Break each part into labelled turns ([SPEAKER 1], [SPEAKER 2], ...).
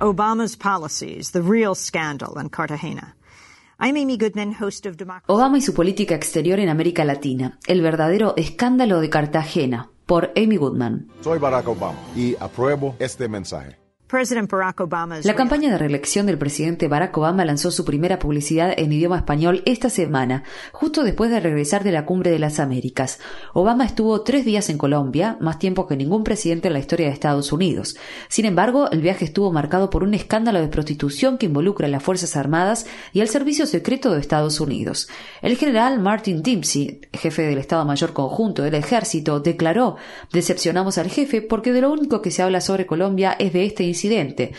[SPEAKER 1] Obama's policies, the real scandal in Cartagena. I'm Amy Goodman, host of Democracy.
[SPEAKER 2] Obama y su política exterior en América Latina. El verdadero escándalo de Cartagena. Por Amy Goodman.
[SPEAKER 3] Soy Barack Obama y apruebo este mensaje.
[SPEAKER 2] La campaña de reelección del presidente Barack Obama lanzó su primera publicidad en idioma español esta semana, justo después de regresar de la Cumbre de las Américas. Obama estuvo tres días en Colombia, más tiempo que ningún presidente en la historia de Estados Unidos. Sin embargo, el viaje estuvo marcado por un escándalo de prostitución que involucra a las Fuerzas Armadas y al Servicio Secreto de Estados Unidos. El general Martin Dempsey, jefe del Estado Mayor Conjunto del Ejército, declaró: Decepcionamos al jefe porque de lo único que se habla sobre Colombia es de este incidente incidente.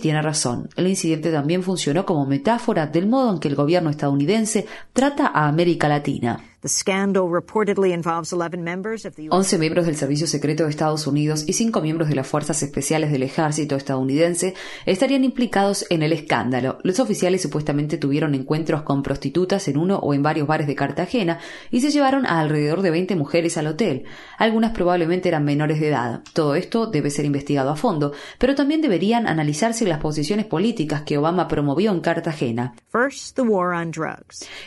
[SPEAKER 2] Tiene razón. El incidente también funcionó como metáfora del modo en que el gobierno estadounidense trata a América Latina. 11 miembros del Servicio Secreto de Estados Unidos y 5 miembros de las Fuerzas Especiales del Ejército estadounidense estarían implicados en el escándalo. Los oficiales supuestamente tuvieron encuentros con prostitutas en uno o en varios bares de Cartagena y se llevaron a alrededor de 20 mujeres al hotel. Algunas probablemente eran menores de edad. Todo esto debe ser investigado a fondo, pero también deberían analizarse las posiciones políticas que Obama promovió en Cartagena.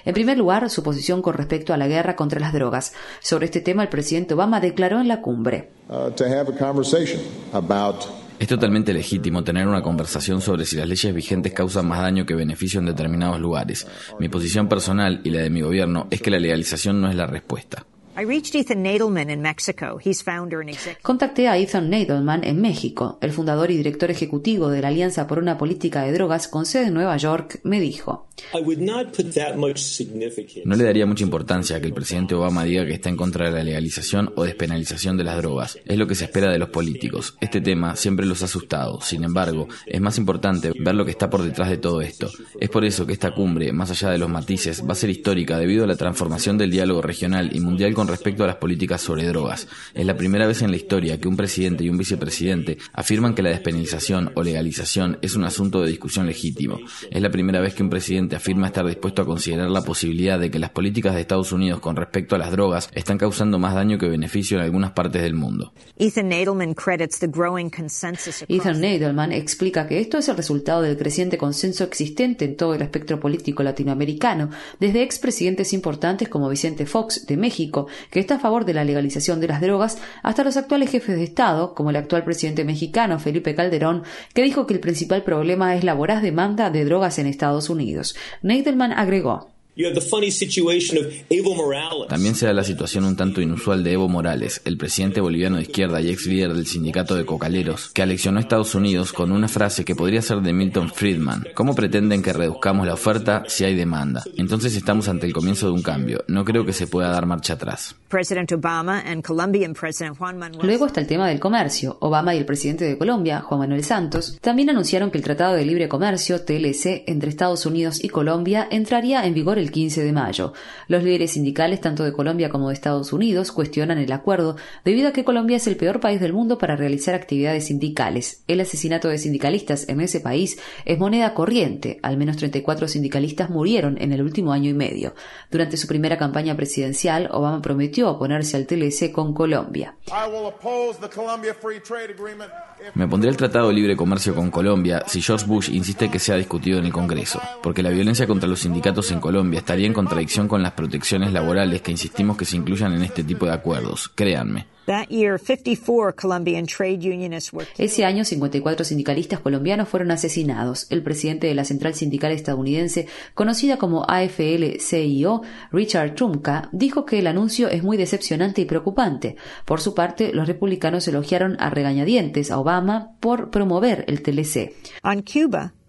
[SPEAKER 2] En primer lugar, su posición con respecto a la guerra contra las drogas. Sobre este tema, el presidente Obama declaró en la cumbre.
[SPEAKER 4] Uh, es totalmente legítimo tener una conversación sobre si las leyes vigentes causan más daño que beneficio en determinados lugares. Mi posición personal y la de mi gobierno es que la legalización no es la respuesta.
[SPEAKER 2] Contacté a Ethan Nadelman en México. El fundador y director ejecutivo de la Alianza por una Política de Drogas con sede en Nueva York me dijo:
[SPEAKER 4] No le daría mucha importancia a que el presidente Obama diga que está en contra de la legalización o despenalización de las drogas. Es lo que se espera de los políticos. Este tema siempre los ha asustado. Sin embargo, es más importante ver lo que está por detrás de todo esto. Es por eso que esta cumbre, más allá de los matices, va a ser histórica debido a la transformación del diálogo regional y mundial con respecto a las políticas sobre drogas. Es la primera vez en la historia que un presidente y un vicepresidente afirman que la despenalización o legalización es un asunto de discusión legítimo. Es la primera vez que un presidente afirma estar dispuesto a considerar la posibilidad de que las políticas de Estados Unidos con respecto a las drogas están causando más daño que beneficio en algunas partes del mundo.
[SPEAKER 2] Ethan Nadelman, Ethan Nadelman explica que esto es el resultado del creciente consenso existente en todo el espectro político latinoamericano, desde expresidentes importantes como Vicente Fox de México, que está a favor de la legalización de las drogas, hasta los actuales jefes de Estado, como el actual presidente mexicano Felipe Calderón, que dijo que el principal problema es la voraz demanda de drogas en Estados Unidos. Nadelman agregó.
[SPEAKER 4] También se da la situación un tanto inusual de Evo Morales, el presidente boliviano de izquierda y ex líder del sindicato de cocaleros, que aleccionó a Estados Unidos con una frase que podría ser de Milton Friedman. ¿Cómo pretenden que reduzcamos la oferta si hay demanda? Entonces estamos ante el comienzo de un cambio. No creo que se pueda dar marcha atrás.
[SPEAKER 2] Luego está el tema del comercio. Obama y el presidente de Colombia, Juan Manuel Santos, también anunciaron que el Tratado de Libre Comercio, TLC, entre Estados Unidos y Colombia entraría en vigor el 15 de mayo. Los líderes sindicales, tanto de Colombia como de Estados Unidos, cuestionan el acuerdo debido a que Colombia es el peor país del mundo para realizar actividades sindicales. El asesinato de sindicalistas en ese país es moneda corriente. Al menos 34 sindicalistas murieron en el último año y medio. Durante su primera campaña presidencial, Obama prometió oponerse al TLC con Colombia.
[SPEAKER 4] Me opondré al Tratado de Libre Comercio con Colombia si George Bush insiste que sea discutido en el Congreso, porque la violencia contra los sindicatos en Colombia estaría en contradicción con las protecciones laborales que insistimos que se incluyan en este tipo de acuerdos, créanme.
[SPEAKER 2] Ese año, 54 sindicalistas colombianos fueron asesinados. El presidente de la central sindical estadounidense, conocida como AFL-CIO, Richard Trumka, dijo que el anuncio es muy decepcionante y preocupante. Por su parte, los republicanos elogiaron a regañadientes a Obama por promover el TLC.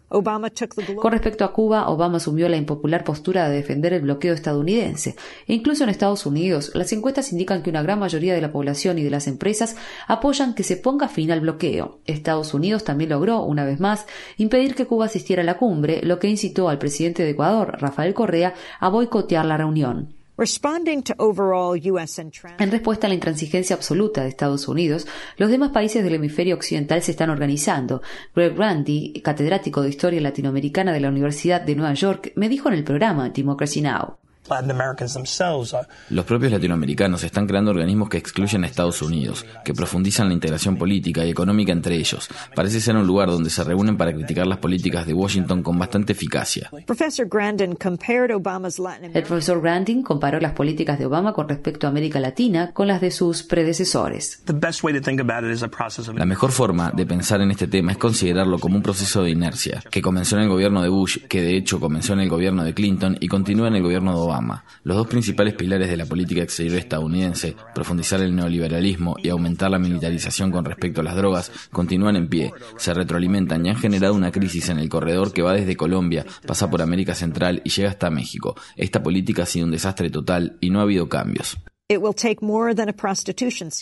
[SPEAKER 2] Con respecto a Cuba, Obama asumió la impopular postura de defender el bloqueo estadounidense. incluso en Estados Unidos, las encuestas indican que una gran mayoría de la población y de las empresas apoyan que se ponga fin al bloqueo. Estados Unidos también logró, una vez más, impedir que Cuba asistiera a la cumbre, lo que incitó al presidente de Ecuador, Rafael Correa, a boicotear la reunión. En respuesta a la intransigencia absoluta de Estados Unidos, los demás países del hemisferio occidental se están organizando. Greg Randy, catedrático de Historia Latinoamericana de la Universidad de Nueva York, me dijo en el programa Democracy Now!
[SPEAKER 4] Los propios latinoamericanos están creando organismos que excluyen a Estados Unidos, que profundizan la integración política y económica entre ellos. Parece ser un lugar donde se reúnen para criticar las políticas de Washington con bastante eficacia.
[SPEAKER 2] El profesor Grandin comparó las políticas de Obama con respecto a América Latina con las de sus predecesores.
[SPEAKER 4] La mejor forma de pensar en este tema es considerarlo como un proceso de inercia, que comenzó en el gobierno de Bush, que de hecho comenzó en el gobierno de Clinton y continúa en el gobierno de Obama. Los dos principales pilares de la política exterior estadounidense, profundizar el neoliberalismo y aumentar la militarización con respecto a las drogas, continúan en pie, se retroalimentan y han generado una crisis en el corredor que va desde Colombia, pasa por América Central y llega hasta México. Esta política ha sido un desastre total y no ha habido cambios.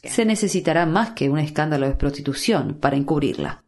[SPEAKER 2] Se necesitará más que un escándalo de prostitución para encubrirla.